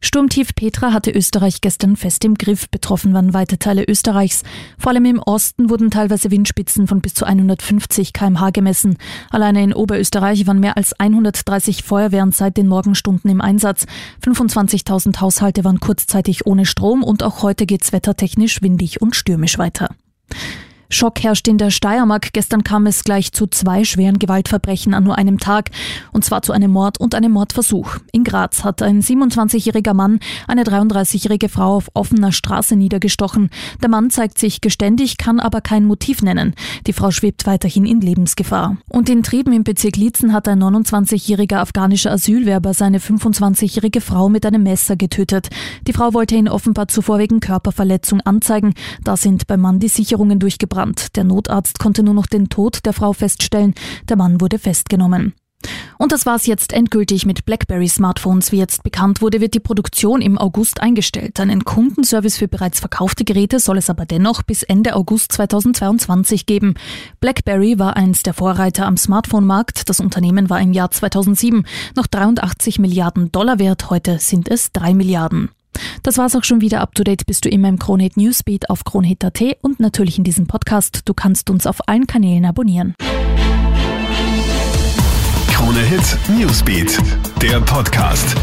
Sturmtief Petra hatte Österreich gestern fest im Griff. Betroffen waren weite Teile Österreichs. Vor allem im Osten wurden teilweise Windspitzen von bis zu 150 kmh gemessen. Alleine in Oberösterreich waren mehr als 130 Feuerwehren seit den Morgenstunden im Einsatz. 25.000 Haushalte waren kurzzeitig ohne Strom und auch heute geht's wettertechnisch windig und stürmisch weiter. Schock herrscht in der Steiermark. Gestern kam es gleich zu zwei schweren Gewaltverbrechen an nur einem Tag. Und zwar zu einem Mord und einem Mordversuch. In Graz hat ein 27-jähriger Mann eine 33-jährige Frau auf offener Straße niedergestochen. Der Mann zeigt sich geständig, kann aber kein Motiv nennen. Die Frau schwebt weiterhin in Lebensgefahr. Und in Trieben im Bezirk Liezen hat ein 29-jähriger afghanischer Asylwerber seine 25-jährige Frau mit einem Messer getötet. Die Frau wollte ihn offenbar zuvor wegen Körperverletzung anzeigen. Da sind beim Mann die Sicherungen durchgebrochen Brand. Der Notarzt konnte nur noch den Tod der Frau feststellen. Der Mann wurde festgenommen. Und das war's jetzt endgültig mit BlackBerry Smartphones. Wie jetzt bekannt wurde, wird die Produktion im August eingestellt. Einen Kundenservice für bereits verkaufte Geräte soll es aber dennoch bis Ende August 2022 geben. BlackBerry war eins der Vorreiter am Smartphone-Markt. Das Unternehmen war im Jahr 2007 noch 83 Milliarden Dollar wert. Heute sind es drei Milliarden. Das war's auch schon wieder. Up to date bist du immer im Kronehit Newsbeat auf kronehit.at und natürlich in diesem Podcast. Du kannst uns auf allen Kanälen abonnieren. Kronehit Newsbeat, der Podcast.